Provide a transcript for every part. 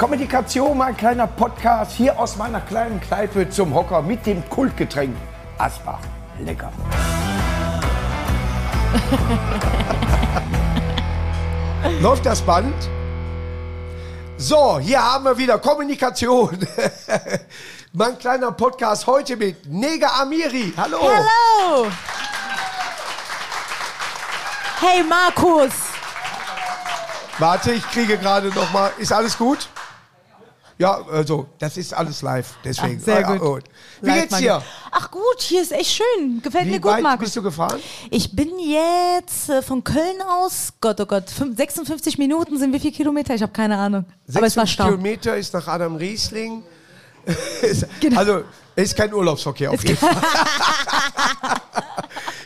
Kommunikation, mein kleiner Podcast hier aus meiner kleinen Kneipe zum Hocker mit dem Kultgetränk Asbach. Lecker. Läuft das Band? So, hier haben wir wieder Kommunikation. mein kleiner Podcast heute mit Nega Amiri. Hallo. Hallo! Hey Markus! Warte, ich kriege gerade noch mal. Ist alles gut? Ja, also, das ist alles live, deswegen. Ach, sehr Ah, gut. Wie Live, geht's dir? Ach gut, hier ist echt schön. Gefällt mir Wie gut, weit Markus. bist du gefahren? Ich bin jetzt äh, von Köln aus, Gott, oh Gott, fünf- 56 Minuten sind wie viele Kilometer? Ich habe keine Ahnung. Aber es war 60 Stau. Kilometer ist nach Adam Riesling. Genau. Also, es ist kein Urlaubsverkehr auf jeden Fall.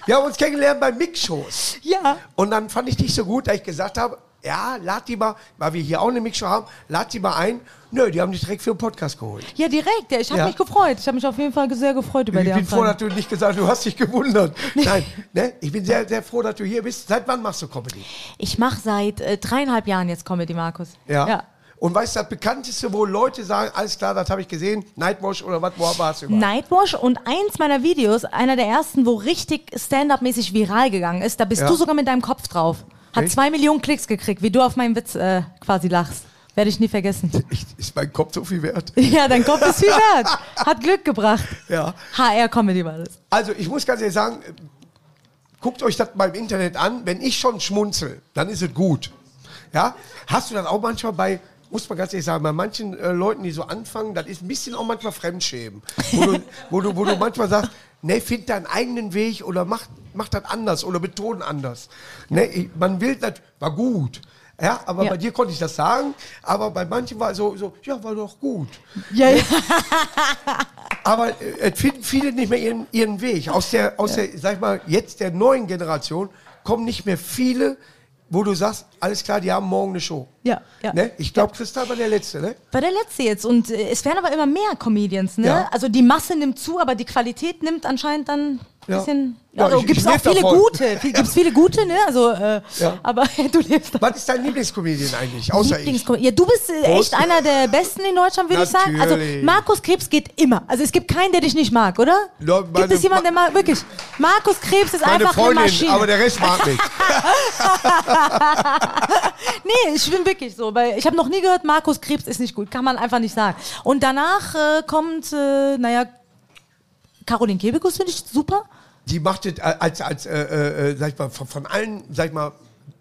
Wir haben uns kennengelernt bei Mixshows. Ja. Und dann fand ich dich so gut, dass ich gesagt habe, ja, lad die mal, weil wir hier auch eine Mixshow haben, lad die mal ein. Nö, die haben dich direkt für den Podcast geholt. Ja, direkt. Ja, ich habe Ja. mich gefreut. Ich habe mich auf jeden Fall sehr gefreut über Ich die bin froh, dass du nicht gesagt hast, du hast dich gewundert. Nein, ne? ich bin sehr, sehr froh, dass du hier bist. Seit wann machst du Comedy? Ich mache seit äh, dreieinhalb Jahren jetzt Comedy, Markus. Ja. ja. Und weißt du, das bekannteste, wo Leute sagen, alles klar, das habe ich gesehen, Nightwash oder was, wo warst du überall? Nightwash und eins meiner Videos, einer der ersten, wo richtig Stand-up-mäßig viral gegangen ist, da bist Ja. du sogar mit deinem Kopf drauf. Hat Echt? zwei Millionen Klicks gekriegt, wie du auf meinen Witz äh, quasi lachst. Werde ich nie vergessen. Ich, ist mein Kopf so viel wert? ja, dein Kopf ist viel wert. Hat Glück gebracht. Ja. HR-Comedy war das. Also, ich muss ganz ehrlich sagen, guckt euch das mal im Internet an. Wenn ich schon schmunzel, dann ist es gut. Ja? Hast du dann auch manchmal bei, muss man ganz ehrlich sagen, bei manchen äh, Leuten, die so anfangen, das ist ein bisschen auch manchmal Fremdschämen. Wo du, wo du, wo du manchmal sagst, ne, find deinen eigenen Weg oder mach, mach das anders oder beton anders. Ne, ich, man will das, war gut. Ja, aber Ja. bei dir konnte ich das sagen, aber bei manchen war so, so ja, war doch gut. Ja, ja. Aber äh, es finden viele nicht mehr ihren, ihren Weg. Aus der, aus der, sag ich mal, jetzt der neuen Generation kommen nicht mehr viele, wo du sagst, alles klar, die haben morgen eine Show. Ja, ja. Ne? Ich glaube, Kristall war der Letzte, ne? War der letzte jetzt. Und äh, es werden aber immer mehr Comedians, ne? Ja. Also die Masse nimmt zu, aber die Qualität nimmt anscheinend dann Ja. bisschen. Ja, also gibt es auch viele davon. gute. Gibt es viele gute, ne? Also, äh, Ja. aber du lebst Was ist dein Lieblingscomedian eigentlich? Außer ich. Ja, du bist äh, echt einer der Besten in Deutschland, würde ich sagen. Also. Markus Krebs geht immer. Also es gibt keinen, der dich nicht mag, oder? Ja, gibt es jemanden, der mag? Wirklich. Markus Krebs ist Meine einfach eine Freundin, Maschine. aber der Rest mag mich. nee, ich bin wirklich so, weil ich habe noch nie gehört, Markus Krebs ist nicht gut. Kann man einfach nicht sagen. Und danach äh, kommt, äh, naja, Caroline Kebekus finde ich super. Die macht es als, als äh, äh, sag ich mal, von, von allen, sag ich mal,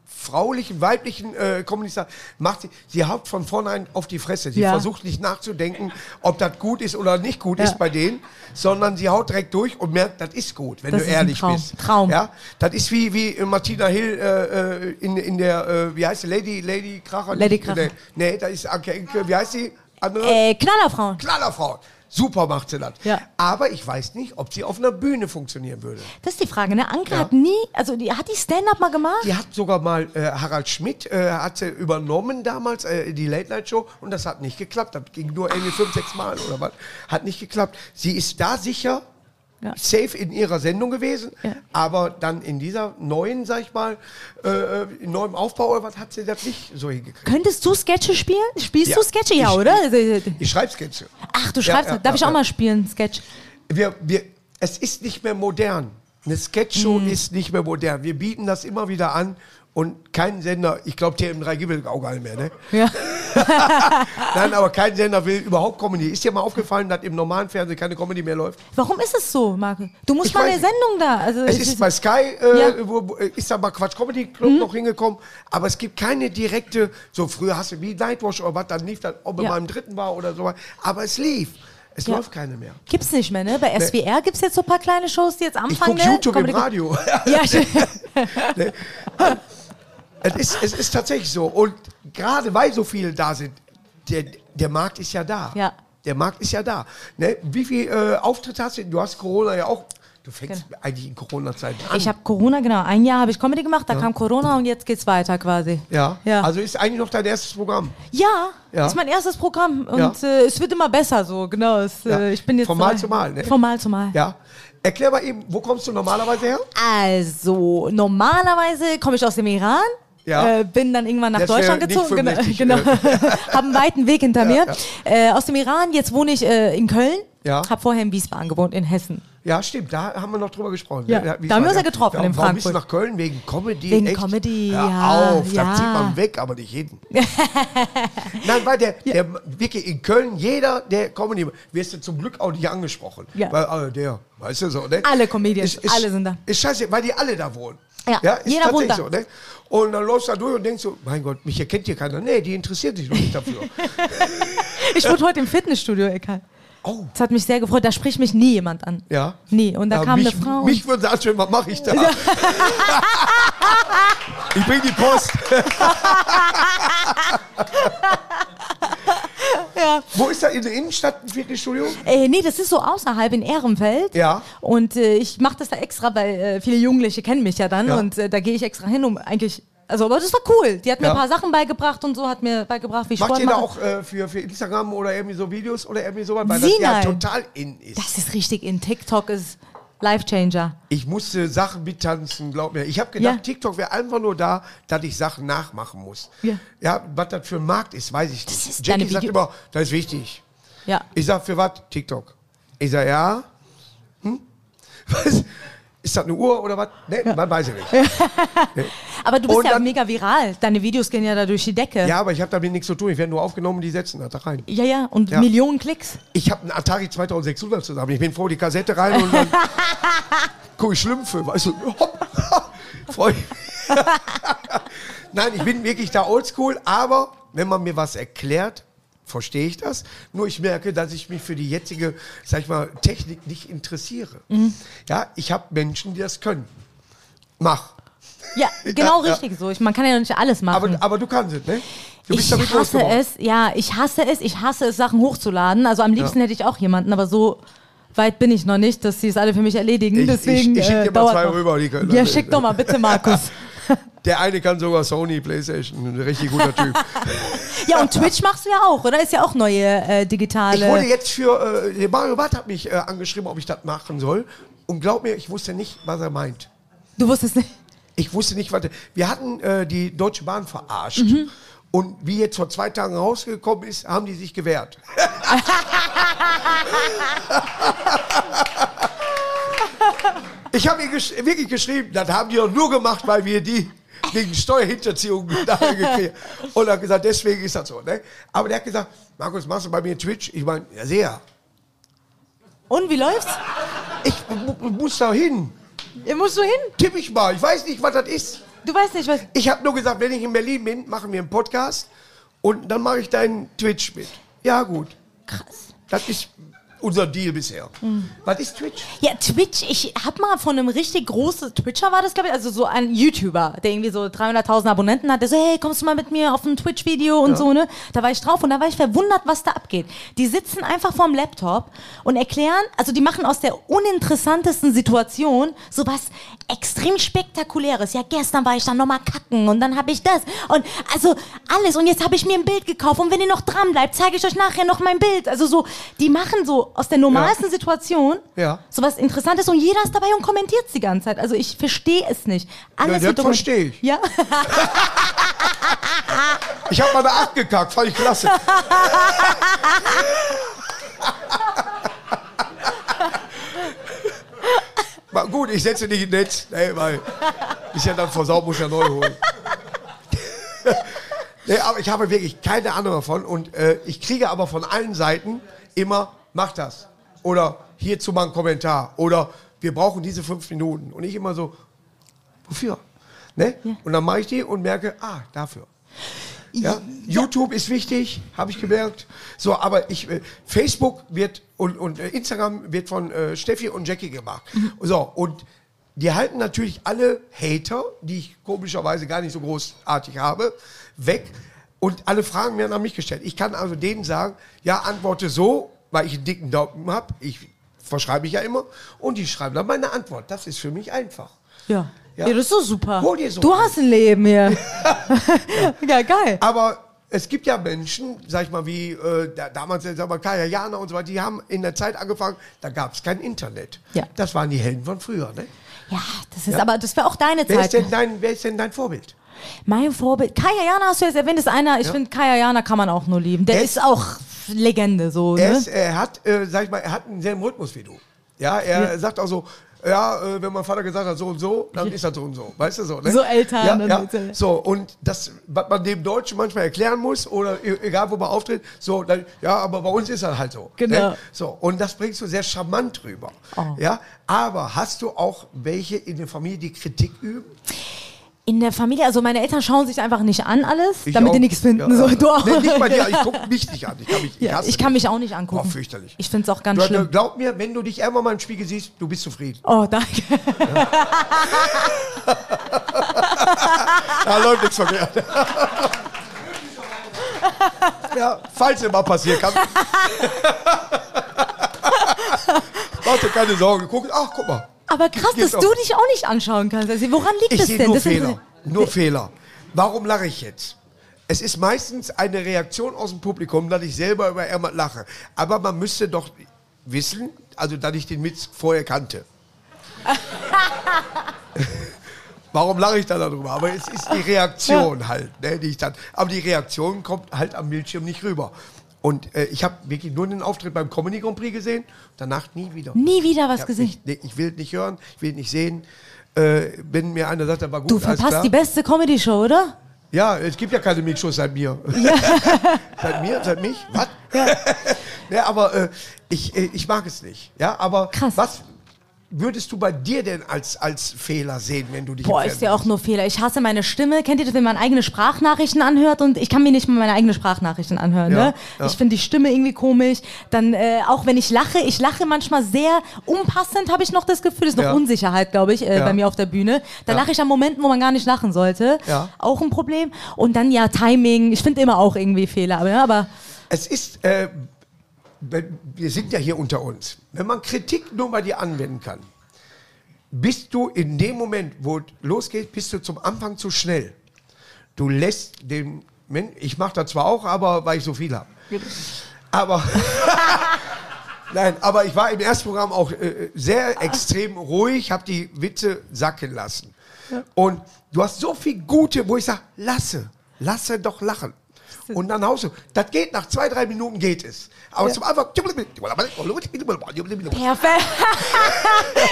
fraulichen, weiblichen äh, Kommunisten, macht sie, sie haut von vornherein auf die Fresse. Sie Ja. versucht nicht nachzudenken, ob das gut ist oder nicht gut Ja. ist bei denen, sondern sie haut direkt durch und merkt, das ist gut, wenn Das du ehrlich Traum. bist. Traum. Ja? Das ist wie, wie äh, Martina Hill äh, äh, in, in der, äh, wie heißt sie, Lady, Lady Kracher? Lady Kracher. Nee, nee, da ist Anke Enke, wie heißt sie? Andere? Äh, Knallerfrauen. Knallerfrau. Super macht sie das. Ja. Aber ich weiß nicht, ob sie auf einer Bühne funktionieren würde. Das ist die Frage, ne? Anke Ja. hat nie, also die hat die Stand-up mal gemacht? Die hat sogar mal äh, Harald Schmidt äh, hat sie übernommen damals äh, die Late Night Show und das hat nicht geklappt. Das ging nur irgendwie fünf, sechs Mal oder was. Hat nicht geklappt. Sie ist da sicher Ja. safe in ihrer Sendung gewesen, Ja. aber dann in dieser neuen, sag ich mal, äh, in neuem Aufbau oder was hat sie das nicht so hingekriegt. Könntest du Sketche spielen? Spielst Ja. du Sketche? Ja, Ich- oder? Also, Ich schreibe Sketche. Ach, du schreibst. Darf ich auch mal spielen, Sketch? wir, wir, es ist nicht mehr modern. Eine Sketchshow Mhm. ist nicht mehr modern. Wir bieten das immer wieder an und kein Sender, ich glaube TM3 gibt es auch gar nicht mehr, ne? Ja. Nein, aber kein Sender will überhaupt Comedy. Ist dir mal aufgefallen, dass im normalen Fernsehen keine Comedy mehr läuft? Warum ist es so, Marco? Du musst Ich mal eine. Sendung da. Also, Es ist bei Sky, äh, Ja. Mhm. wo, äh, ist da mal Quatsch Comedy Club noch hingekommen, aber es gibt keine direkte, so früher hast du wie Nightwash oder was, dann lief das, ob Ja. mal im dritten war oder so, aber es lief. Es Ja. läuft keine mehr. Gibt's nicht mehr, ne? Bei SWR gibt's jetzt so ein paar kleine Shows, die jetzt Ich anfangen. gucke ne? YouTube im Comedy- Radio. Ja, stimmt. Es ist, es ist tatsächlich so. Und gerade weil so viele da sind, der, der Markt ist ja da. Ja. Der Markt ist ja da. Ne? Wie viele äh, Auftritte hast du? Du hast Corona ja auch. Du fängst eigentlich in Corona-Zeiten an. Genau. Ich habe Corona, genau. Ein Jahr habe ich Comedy gemacht, da kam Corona und jetzt geht's weiter quasi. ja. Ja. Also ist eigentlich noch dein erstes Programm. Ja, Ja. ist mein erstes Programm und Ja. äh, es wird immer besser so, genau. Es, Ja. äh, ich bin jetzt Von Mal zu Mal, ne? Von Mal zu Mal. Ja. Erklär mal eben, wo kommst du normalerweise her? Also, normalerweise komme ich aus dem Iran. Ja. Äh, bin dann irgendwann nach Das Deutschland gezogen. Genau, 65, genau. Hab einen weiten Weg hinter mir. ja. Äh, aus dem Iran, jetzt wohne ich äh, in Köln. Ja. Hab vorher in Wiesbaden gewohnt, in Hessen. Ja, stimmt, da haben wir noch drüber gesprochen. Ja, da es haben wir uns ja getroffen in warum bist du Frankfurt. nach Köln? Wegen Comedy? Wegen echt? Comedy, Hör ja, auf, ja. da zieht man weg, aber nicht hin. Nein, weil der, der wirklich in Köln, jeder, der Comedy, wirst du zum Glück auch nicht angesprochen. Ja. Weil, äh, der, weißt du so, ne? Alle Comedians, alle sind da. Ist scheiße, weil die alle da wohnen. Ja, ist jeder wohnt da. So, ne? Und dann läufst du da durch und denkst so, mein Gott, mich erkennt hier keiner. Nee, die interessiert sich noch nicht dafür. Ich wurde heute im Fitnessstudio, Eckal. Oh. Das hat mich sehr gefreut. Da spricht mich nie jemand an. Ja. Nie. Und da Ja, kam mich, eine Frau. Mich würde anschauen, was mache ich da? ich bring die Post. ja. Wo ist da in der Innenstadt ein Fitnessstudio? Äh, nee, das ist so außerhalb in Ehrenfeld. Ja. Und äh, ich mache das da extra, weil äh, viele Jugendliche kennen mich ja dann. Ja. Und äh, da gehe ich extra hin, um eigentlich. Also, aber das war cool. Die hat mir Ja. ein paar Sachen beigebracht und so, hat mir beigebracht, wie ich Macht Sport ihr da auch äh, für, für Instagram oder irgendwie so Videos oder irgendwie sowas? Weil Sie das ja nein. total in ist. Das ist richtig in TikTok ist Life Changer. ich musste Sachen mittanzen, glaub mir. Ich habe gedacht, Ja. TikTok wäre einfach nur da, dass ich Sachen nachmachen muss. Ja. ja was das für ein Markt ist, weiß ich nicht. ist Jackie sagt immer, das ist wichtig. Ja. Ich sag, für was? TikTok. Ich sag, ja. Hm? Was? Ist das eine Uhr oder was? Ne, man weiß ich nicht. Aber du bist Und ja dann- mega viral. Deine Videos gehen ja da durch die Decke. Ja, aber ich habe damit nichts zu tun. Ich werde nur aufgenommen, die setzen das da rein. ja, ja. Und Ja. Millionen Klicks. Ich habe einen Atari 2600 zusammen. Ich bin froh, die Kassette rein und dann gucke ich Schlümpfe, weißt du. Hopp. Freu. Nein, ich bin wirklich da oldschool, aber wenn man mir was erklärt, verstehe ich das. Nur ich merke, dass ich mich für die jetzige, sag ich mal, Technik nicht interessiere. Mhm. Ja, ich habe Menschen, die das können. Mach. Ja, genau Ja, ja. richtig so. Ich, man kann ja nicht alles machen. Aber, aber du kannst es, ne? Du ich hasse es, ja, ich hasse es, ich hasse es, Sachen hochzuladen. Also am liebsten hätte ich auch jemanden, aber so weit bin ich noch nicht, dass sie es alle für mich erledigen. Ich- Deswegen ich- ich schick äh, dir mal dauert zwei noch. rüber, die können Ja, schick doch mal bitte, Markus. Der eine kann sogar Sony, Playstation, ein richtig guter Typ. ja, und Twitch machst du ja auch, oder? Ist ja auch neue äh, digitale. Ich wurde jetzt für, äh, Mario Barth hat mich äh, angeschrieben, ob ich das machen soll. Und glaub mir, ich wusste nicht, was er meint. du wusstest nicht. Ich wusste nicht, was er, Wir hatten äh, die Deutsche Bahn verarscht. Mhm. Und wie jetzt vor zwei Tagen rausgekommen ist, haben die sich gewehrt. ich habe ihr gesch wirklich geschrieben, das haben die doch nur gemacht, weil wir die wegen Steuerhinterziehung gekriegt Und er hat gesagt, deswegen ist das so. Ne? Aber der hat gesagt, Markus, machst du bei mir Twitch? Ich meine, ja, sehr. Und wie läuft's? Ich mu- muss da hin. Ihr musst du hin. Tipp ich mal. Ich weiß nicht, was das ist. Du weißt nicht, was. Ich habe nur gesagt, wenn ich in Berlin bin, machen wir einen Podcast und dann mache ich deinen Twitch mit. Ja, gut. Krass. Das ist unser Deal bisher. Mhm. Was ist Twitch? Ja, Twitch, ich hab mal von einem richtig großen Twitcher war das, glaube ich, also so ein YouTuber, der irgendwie so 300.000 Abonnenten hat, der so, hey, kommst du mal mit mir auf ein Twitch-Video und so, ne? Da war ich drauf und da war ich verwundert, was da abgeht. Die sitzen einfach vorm Laptop und erklären, also die machen aus der uninteressantesten Situation sowas extrem spektakuläres. Ja, gestern war ich dann nochmal kacken und dann habe ich das und also alles und jetzt habe ich mir ein Bild gekauft und wenn ihr noch dran bleibt, zeige ich euch nachher noch mein Bild. Also so, die machen so aus der normalsten Situation Ja. sowas Interessantes und jeder ist dabei und kommentiert die ganze Zeit. Also ich verstehe es nicht. Alles das wird dokumentiert. verstehe ich. Ja, Ich habe mal eine 8 gekackt, fand ich klasse. Gut, ich setze nicht ins Netz, nee, weil ist ja dann versaut, muss ja neu holen. nee, aber ich habe wirklich keine Ahnung davon und äh, ich kriege aber von allen Seiten immer, mach das. Oder hierzu mal einen Kommentar. Oder wir brauchen diese fünf Minuten. Und ich immer so, wofür? Ne? Und dann mache ich die und merke, ah, dafür. Ja? YouTube ist wichtig, habe ich gemerkt. So, aber ich, äh, Facebook wird und, und äh, Instagram wird von äh, Steffi und Jackie gemacht. So, und die halten natürlich alle Hater, die ich komischerweise gar nicht so großartig habe, weg. Und alle Fragen werden an mich gestellt. Ich kann also denen sagen, ja, antworte so, weil ich einen dicken Daumen habe. Ich verschreibe mich ja immer. Und die schreiben dann meine Antwort. Das ist für mich einfach. ja. Ja. Ja, das ist so super. Hol dir so du hast ein Leben hier. ja, geil. Aber es gibt ja Menschen, sag ich mal, wie äh, da, damals, sag mal, Kaya Jana und so weiter, die haben in der Zeit angefangen, da gab es kein Internet. Ja. Das waren die Helden von früher. Ne? Ja, das ist aber, das wäre auch deine Wer, ist Zeit. denn dein, wer ist denn dein Vorbild? Mein Vorbild, Kaya Jana hast du jetzt erwähnt, ist einer, ich finde Kaya Jana kann man auch nur lieben. Der Er ist auch Legende so, Er, ne? ist, er hat, äh, sag ich mal, er hat einen selben Rhythmus wie du. Ja, er sagt auch so, ja, äh, wenn mein Vater gesagt hat so und so, dann ist das so und so. Weißt du so, ne? So Eltern Ja, ja. so. So, und das, was man dem Deutschen manchmal erklären muss, oder e- egal wo man auftritt, so, dann, ja, aber bei uns ist das halt so. Genau. Ne? So, und das bringst du sehr charmant rüber. Oh. Ja, aber hast du auch welche in der Familie, die Kritik üben? In der Familie, also meine Eltern schauen sich einfach nicht an alles, Ich damit auch. die nichts finden. Ja, so, ja. du auch. Nee, nicht bei dir, ich gucke mich nicht an. Ich kann, mich, ich Ja, ich kann mich auch nicht angucken. Oh, fürchterlich. Ich finde es auch ganz Du, schlimm. glaub mir, wenn du dich irgendwann mal im Spiegel siehst, du bist zufrieden. Oh, danke. Da läuft nichts verkehrt. ja, falls immer passiert kann. Mach dir keine Sorgen. Guck, ach, guck mal. Aber krass, dass du dich auch nicht anschauen kannst. Also, woran liegt Ich das denn? nur das Fehler. Nur Fehler. Warum lache ich jetzt? Es ist meistens eine Reaktion aus dem Publikum, dass ich selber über irgendwas lache. Aber man müsste doch wissen, also dass ich den Witz vorher kannte. Warum lache ich da darüber? Aber es ist die Reaktion halt, ne, die ich dann. Aber die Reaktion kommt halt am Bildschirm nicht rüber. Und äh, ich habe wirklich nur den Auftritt beim Comedy Grand Prix gesehen, danach nie wieder. nie wieder was Ja, gesehen. Ich, nee, ich will es nicht hören, ich will es nicht sehen. Äh, wenn mir einer sagt, der war gut, Du verpasst die beste Comedy-Show, oder? Ja, es gibt ja keine Mix-Shows seit mir. seit mir? Seit mich? Was? Ja. aber äh, ich, äh, ich mag es nicht. Ja, aber Krass. was würdest du bei dir denn als, als Fehler sehen, wenn du dich Boah, ist ja auch nur Fehler. Ich hasse meine Stimme. Kennt ihr das, wenn man eigene Sprachnachrichten anhört? Und ich kann mir nicht mal meine eigenen Sprachnachrichten anhören. Ja, ne? ja. Ich finde die Stimme irgendwie komisch. Dann äh, auch wenn ich lache, ich lache manchmal sehr unpassend, habe ich noch das Gefühl. Das ist noch Ja. Unsicherheit, glaube ich, äh, bei mir auf der Bühne. Da lache ich an Momenten, wo man gar nicht lachen sollte. Ja. Auch ein Problem. Und dann ja Timing. Ich finde immer auch irgendwie Fehler. Aber, ja, aber Es ist, äh, wir sind ja hier unter uns. Wenn man Kritik nur bei dir anwenden kann, bist du in dem Moment, wo es losgeht, bist du zum Anfang zu schnell. Du lässt den ich mache das zwar auch, aber weil ich so viel habe. Aber, nein, aber ich war im ersten Programm auch äh, sehr extrem ruhig, habe die Witze sacken lassen. Und du hast so viel Gute, wo ich sage, lasse, lasse doch lachen. Und dann haust du. Das geht nach zwei, drei Minuten geht es. Aber zum Anfang. perfekt.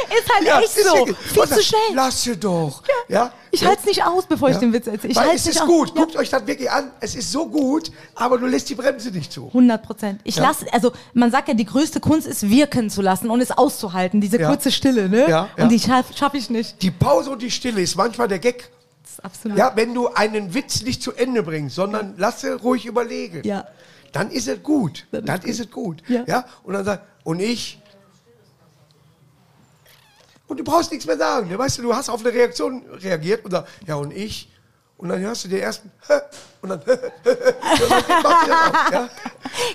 ist halt echt ist so. Viel zu schnell. Lasse doch. Ja. Ich halte es nicht aus, bevor ich Ja. den Witz erzähle. Ich Weil es ist aus. gut. Ja. Guckt euch das wirklich an. Es ist so gut, aber du lässt die Bremse nicht zu. 100 Prozent. Ich Ja. lasse, also man sagt ja, die größte Kunst ist wirken zu lassen und es auszuhalten, diese Ja. kurze Stille, ne? Ja, ja. Und die schaffe schaff ich nicht. Die Pause und die Stille ist manchmal der Gag. Absolut. Ja, wenn du einen Witz nicht zu Ende bringst, sondern lasse ruhig überlegen. Ja. Dann ist es gut. Dann ist Dann ist es gut. Ja. Ja. Und dann sagt, und ich. Und du brauchst nichts mehr sagen. ne? Weißt du, du hast auf eine Reaktion reagiert und sagst, ja, und ich. Und dann hörst du den ersten, und dann, ja?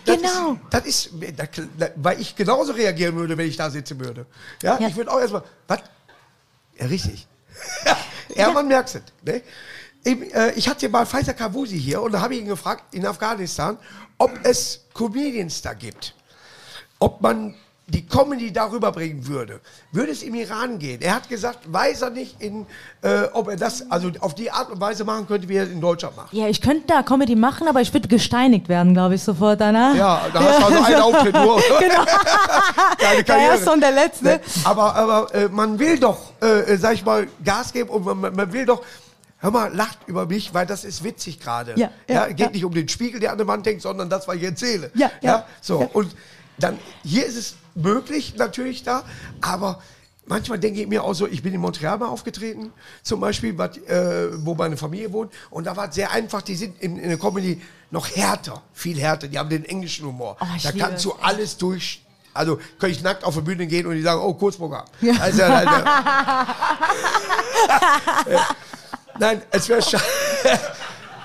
Das Genau. Ist, das ist, das, weil ich genauso reagieren würde, wenn ich da sitzen würde. Ja, Ja. ich würde auch erstmal, was? Ja, richtig. ja, man merkt es. Ne? Ich, äh, ich hatte mal Faisal Kavusi hier und da habe ich ihn gefragt, in Afghanistan, ob es Comedians da gibt. Ob man die Comedy darüber bringen würde. Würde es im Iran gehen? Er hat gesagt, weiß er nicht, in, äh, ob er das also auf die Art und Weise machen könnte, wie er es in Deutschland macht. Ja, ich könnte da Comedy machen, aber ich würde gesteinigt werden, glaube ich, sofort danach. Ja, da hast du also einen Auftritt nur. genau. Deine Der erste und der letzte. Aber, aber äh, man will doch, äh, sag ich mal, Gas geben und man, man will doch, hör mal, lacht über mich, weil das ist witzig gerade. Ja, ja, geht ja. nicht um den Spiegel, der an der Wand hängt, sondern das, was ich erzähle. Ja, ja, so, ja. und dann, hier ist es möglich natürlich da, aber manchmal denke ich mir auch so, ich bin in Montreal mal aufgetreten, zum Beispiel, was, äh, wo meine Familie wohnt, und da war es sehr einfach, die sind in, in der Comedy noch härter, viel härter, die haben den englischen Humor. Oh, da kannst du alles durch. Also könnte ich nackt auf die Bühne gehen und die sagen, oh, Kurzprogramm. Also, also, Nein, es wäre sche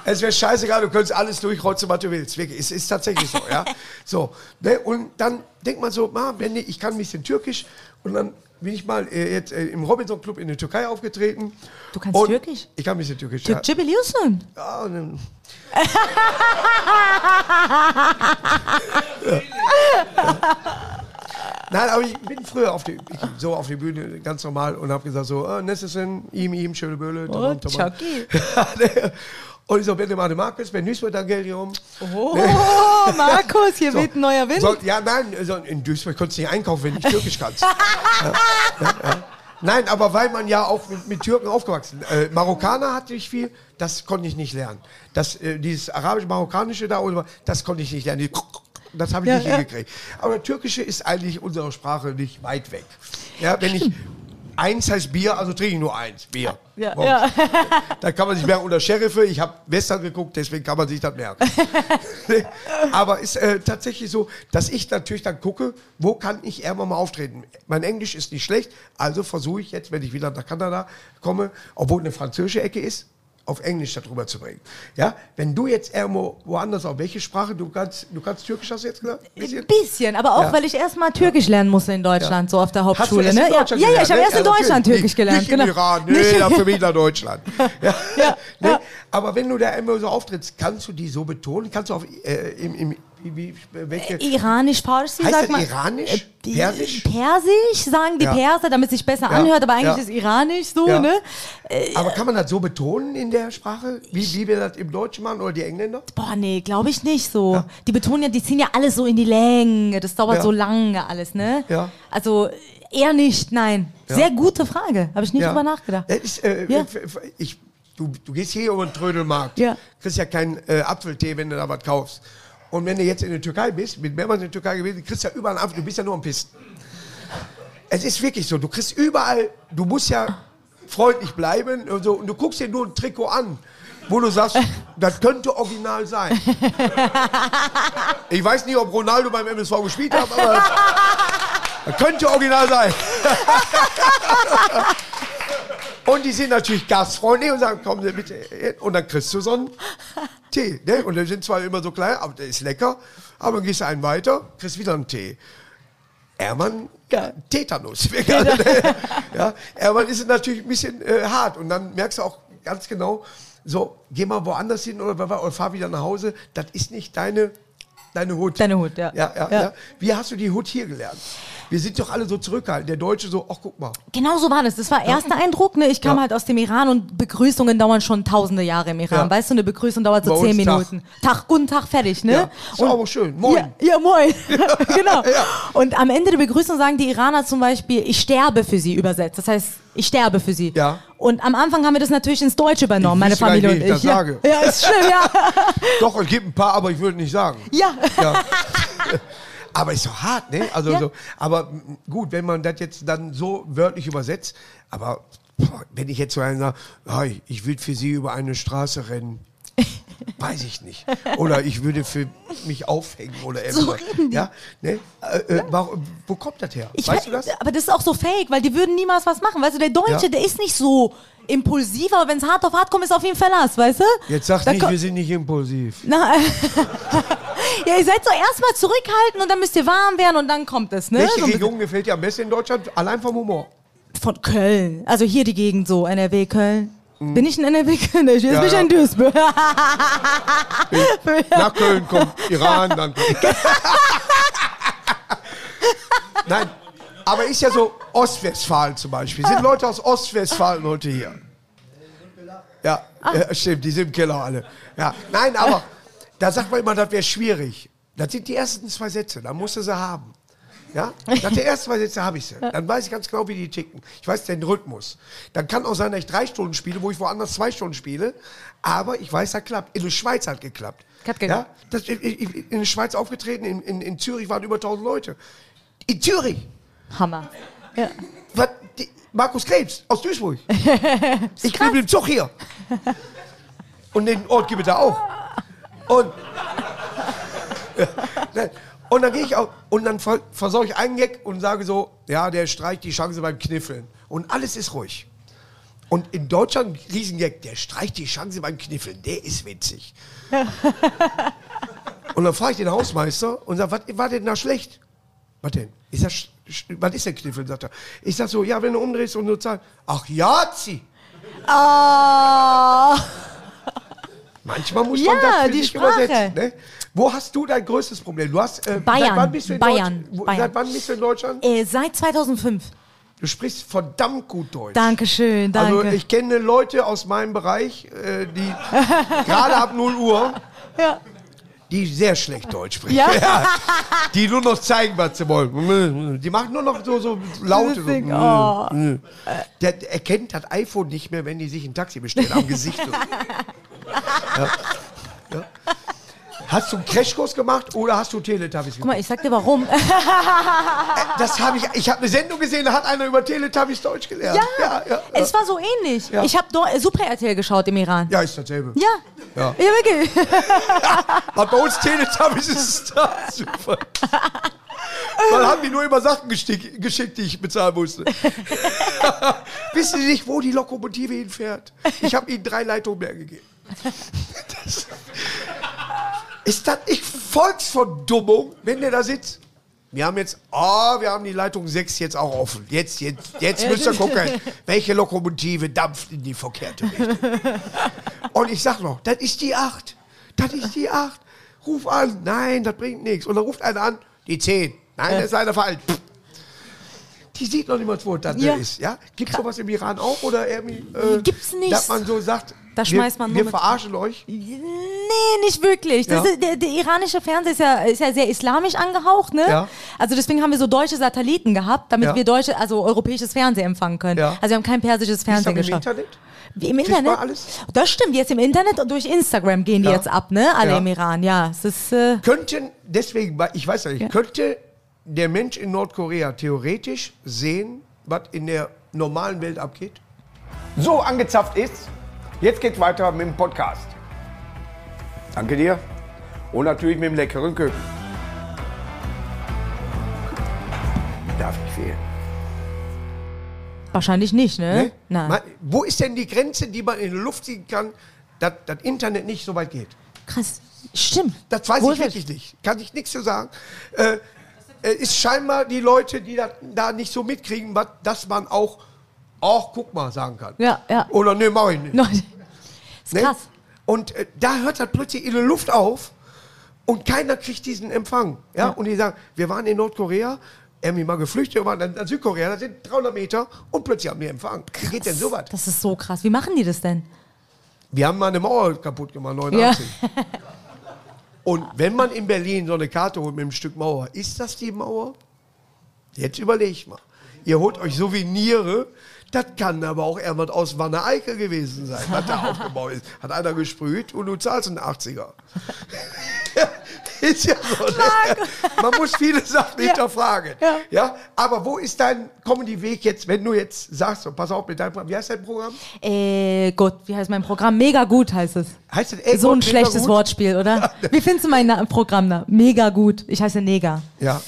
es wär scheißegal, du könntest alles durchrotzen, was du willst. Wirklich, es ist tatsächlich so, ja. So, ne? Und dann denkt man so, ma, wenn ich, kann ein bisschen Türkisch und dann bin ich mal äh, jetzt äh, im Robinson Club in der Türkei aufgetreten. Du kannst und Türkisch? Ich kann ein bisschen Türkisch, ja. Türkçe biliyorsun. ja und dann, Nein, aber ich bin früher auf die, so auf die Bühne ganz normal und habe gesagt so, oh, Nessessen, ihm, ihm, schöne Böhle. Oh, Chucky. und ich so, bitte mal Markus, wenn Duisburg dann Geld hier um. Oh, Markus, hier weht ein neuer Wind. So, ja, nein, so, in Duisburg konntest du nicht einkaufen, wenn du nicht Türkisch kannst. ja, ja, ja. Nein, aber weil man ja auch mit, mit Türken aufgewachsen äh, Marokkaner hatte ich viel, das konnte ich nicht lernen. Das, äh, dieses arabisch-marokkanische da, das konnte ich nicht lernen. Das habe ich Ja, nicht ja. hingekriegt. Aber Türkische ist eigentlich unserer Sprache nicht weit weg. Ja, wenn ich eins heißt Bier, also trinke ich nur eins Bier. Ja, ja. Da kann man sich merken, unter Sheriffe, ich habe Western geguckt, deswegen kann man sich das merken. Aber ist äh, tatsächlich so, dass ich natürlich dann gucke, wo kann ich irgendwann mal auftreten. Mein Englisch ist nicht schlecht, also versuche ich jetzt, wenn ich wieder nach Kanada komme, obwohl eine französische Ecke ist, auf Englisch darüber zu bringen. Ja, wenn du jetzt irgendwo woanders auf welche Sprache, du kannst, du kannst Türkisch, hast du jetzt gesagt? Bisschen? Ein bisschen, aber auch, Ja. weil ich erstmal Türkisch lernen musste in Deutschland, so auf der Hast du Hauptschule. erst Ne? in Ja, Deutschland ja, ja, gelernt, ich habe ne? erst in Ja, Deutschland. Türkisch gelernt. Nicht genau. im Iran, nee, Nicht- dafür bin ich nach Deutschland. Ja. Ja, Nee, ja. Aber wenn du da immer so auftrittst, kannst du die so betonen? Kannst du auf, äh, im, im, wie, wie, welche, Iranisch, Farsi, Heißt sag mal. Iranisch? Äh, die- Persisch? Persisch, sagen die Ja. Perser, damit es sich besser Ja. anhört, aber eigentlich Ja. ist Iranisch so, ne? aber kann man das so betonen in der Sprache, wie, wie wir das im Deutschen machen oder die Engländer? Boah, nee, glaube ich nicht so. Die betonen ja, die ziehen ja alles so in die Länge. Das dauert so lange alles, ne? Ja. Also eher nicht, nein. Sehr gute Frage. Habe ich nicht drüber nachgedacht. Ist, äh, f- ich, du, du gehst hier über den Trödelmarkt, Ja. kriegst ja keinen äh, Apfeltee, wenn du da was kaufst. Und wenn du jetzt in der Türkei bist, mit mehrmals in der Türkei gewesen, kriegst du ja überall einen Apfel, du bist ja nur am Pissen. Es ist wirklich so, du kriegst überall, du musst ja freundlich bleiben und, so, und du guckst dir nur ein Trikot an, wo du sagst, das könnte original sein. Ich weiß nicht, ob Ronaldo beim MSV gespielt hat, aber das könnte original sein. Und die sind natürlich gastfreundlich und sagen, kommen Sie bitte. hin. Und dann kriegst du so einen Tee. Ne? Und die sind zwar immer so klein, aber der ist lecker. Aber dann gehst du einen weiter, kriegst wieder einen Tee. Ermann. Tetanus. ja, Ermann ist natürlich ein bisschen äh, hart. Und dann merkst du auch ganz genau, so, geh mal woanders hin oder, oder fahr wieder nach Hause. Das ist nicht deine, deine Hut. Deine Hut, ja. Ja, ja, Ja. ja. Wie hast du die Hut hier gelernt? Wir sind doch alle so zurückhaltend. Der Deutsche so, ach guck mal. Genau so war das. Das war erster Eindruck. Ne? Ich kam halt aus dem Iran und Begrüßungen dauern schon tausende Jahre im Iran. Weißt du, eine Begrüßung dauert so Bei zehn uns Tag. Minuten. Tag. guten Tag, fertig. Ne? Ja. Ist aber schön. Moin. Ja, moin. genau. Und am Ende der Begrüßung sagen die Iraner zum Beispiel, ich sterbe für sie übersetzt. Das heißt, ich sterbe für sie. Ja. Und am Anfang haben wir das natürlich ins Deutsche übernommen, meine wüsste gar nicht, Familie wie und ich ich. das ja. sage. ja, ist schlimm, ja. Doch, es gibt ein paar, aber ich würde nicht sagen. ja. Ja. aber ist doch hart, ne? Also Ja. so, aber m, gut, wenn man das jetzt dann so wörtlich übersetzt, aber boah, wenn ich jetzt so einen sage, "Hi, ich will für Sie über eine Straße rennen, weiß ich nicht. Oder ich würde für mich aufhängen oder So irgendwas. die. Ja, ne? Äh, äh, warum, wo kommt das her? Ich weißt we- du das? Aber das ist auch so fake, weil die würden niemals was machen. Weißt du, der Deutsche, Ja. der ist nicht so impulsiv, aber wenn es hart auf hart kommt, ist auf ihn Verlass, weißt du? Jetzt sag Da nicht, wir sind nicht impulsiv. Na, ja, ihr seid so erstmal zurückhalten und dann müsst ihr warm werden und dann kommt es, ne? Welche So Region gefällt dir am besten in Deutschland? Allein vom Humor. Von Köln. Also hier die Gegend so, NRW, Köln. Bin ich ein NRW Kölner? Ich bin Mhm. Ja, ja, ein Duisburg. Nach Köln kommt Iran, dann kommt. Nein, aber ist ja so Ostwestfalen zum Beispiel. Sind Leute aus Ostwestfalen heute hier? Ja, ja, stimmt, die sind im Keller alle. Ja, nein, aber da sagt man immer, das wäre schwierig. Das sind die ersten zwei Sätze, da musst du sie haben. Ja? Nach den ersten zwei Sätze habe ich sie. Dann weiß ich ganz genau, wie die ticken. Ich weiß den Rhythmus. Dann kann auch sein, dass ich drei Stunden spiele, wo ich woanders zwei Stunden spiele. Aber ich weiß, das klappt. In der Schweiz hat geklappt. Hat ja? geklappt. Das, ich, ich, in der Schweiz aufgetreten, in, in, in Zürich waren über 1000 Leute. In Zürich. Hammer. Ja. Was, die, Markus Krebs aus Duisburg. ich bin mit dem Zug hier. Und den Ort gibt es da auch. Und, Nein. Und dann gehe ich auch und dann ver versorge ich einen Gag und sage so, ja, der streicht die Chance beim Kniffeln. Und alles ist ruhig. Und in Deutschland, Riesengag, der streicht die Chance beim Kniffeln, der ist witzig. und dann frage ich den Hausmeister und sage, was war denn da schlecht? Was denn? Sch- sch- was ist denn Kniffeln? Sagt er. Ich sag so, ja, wenn du umdrehst und so zahlst. Ach, ja, zieh. Ah. Manchmal muss Ja, man das für die sich Sprache. übersetzen. Ne? Wo hast du dein größtes Problem? Du hast, äh, Bayern. Seit wann bist du in Bayern. Deutsch- wo, Bayern. Seit wann bist du in Deutschland? Äh, seit 2005. Du sprichst verdammt gut Deutsch. Dankeschön, danke. Also ich kenne Leute aus meinem Bereich, äh, die gerade ab 0 Uhr, ja. die sehr schlecht Deutsch sprechen. Ja? Die nur noch zeigen, was sie wollen. Die machen nur noch so, so laute. So. Oh. Der erkennt das iPhone nicht mehr, wenn die sich ein Taxi bestellen, am Gesicht. ja. Ja. Hast du einen Crashkurs gemacht oder hast du Teletubbies Guck gemacht? mal, ich sag dir warum. Das habe ich. Ich habe eine Sendung gesehen, da hat einer über Teletubbies Deutsch gelernt. Ja, ja, ja. es war so ähnlich. Ja. Ich habe Super RTL geschaut im Iran. Ja, ist dasselbe. Ja. Ja. Ja, wirklich. Aber bei uns Teletubbies ist es da super. Weil haben die nur immer Sachen gestick, geschickt, die ich bezahlen musste. Wissen Sie nicht, wo die Lokomotive hinfährt? Ich habe Ihnen drei Leitungen mehr gegeben. Das, ist das nicht Volksverdummung, wenn der da sitzt? Wir haben jetzt, oh, wir haben die Leitung 6 jetzt auch offen. Jetzt, jetzt, jetzt müsst ihr gucken, welche Lokomotive dampft in die verkehrte Richtung. Und ich sag noch, das ist die 8. Das ist die 8. Ruf an. Nein, das bringt nichts. Und dann ruft einer an, die 10. Nein, das ist leider falsch. Die sieht noch niemand, wo das Ja. ist. Ja? Gibt es sowas im Iran auch? Oder irgendwie, äh, Gibt's nicht. Dass man so sagt, Da schmeißt man wir, nur wir verarschen euch. Nee, nicht wirklich. Das Ja. ist, der, der iranische Fernseher ist ja, ist ja sehr islamisch angehaucht, ne? Ja. Also deswegen haben wir so deutsche Satelliten gehabt, damit Ja. wir deutsche, also europäisches Fernsehen empfangen können. Ja. Also wir haben kein persisches Fernsehen im geschaut. Internet? Wie Im man Internet? alles? Das stimmt, jetzt im Internet und durch Instagram gehen die jetzt ab, ne? Alle im Iran, ja. Es ist, äh, Könnten, deswegen, ich weiß nicht, könnte der Mensch in Nordkorea theoretisch sehen, was in der normalen Welt abgeht? So angezapft ist, jetzt geht's weiter mit dem Podcast. Danke dir. Und natürlich mit dem leckeren Köken. Darf nicht fehlen. wahrscheinlich nicht, ne? Ne? Nein. Ma- Wo ist denn die Grenze, die man in der Luft ziehen kann, dass das Internet nicht so weit geht? Krass. Stimmt. Das weiß Wo ich wirklich nicht. Kann ich nichts zu sagen. Äh, äh, ist scheinbar die Leute, die das da nicht so mitkriegen, dass man auch, ach, guck mal, sagen kann. Ja, ja. Oder ne, mach ich nicht. Noch- ist Ne? krass. Und äh, da hört das plötzlich in der Luft auf und keiner kriegt diesen Empfang. Ja? Und die sagen, wir waren in Nordkorea, irgendwie mal geflüchtet, wir waren dann in Südkorea, das sind 300 Meter und plötzlich haben wir Empfang. Wie geht denn sowas? Das ist so krass. Wie machen die das denn? Wir haben mal eine Mauer kaputt gemacht, 89. Und wenn man in Berlin so eine Karte holt mit einem Stück Mauer, ist das die Mauer? Jetzt überlegt mal. Ihr holt euch Souvenire, das kann aber auch irgendwas aus Wanne Eickel gewesen sein, was da aufgebaut ist. Hat einer gesprüht und du zahlst einen 80er. ist ja so. Ne? Man muss viele Sachen hinterfragen. Ja. Ja. Aber wo ist dein Comedy-Weg jetzt, wenn du jetzt sagst, so, pass auf mit deinem Programm, wie heißt dein Programm? Äh, Gott, wie heißt mein Programm? Mega gut heißt es. Heißt das ey, So Gott, ein schlechtes gut? Wortspiel, oder? Wie findest du mein Programm da? Mega gut. Ich heiße Neger. Ja.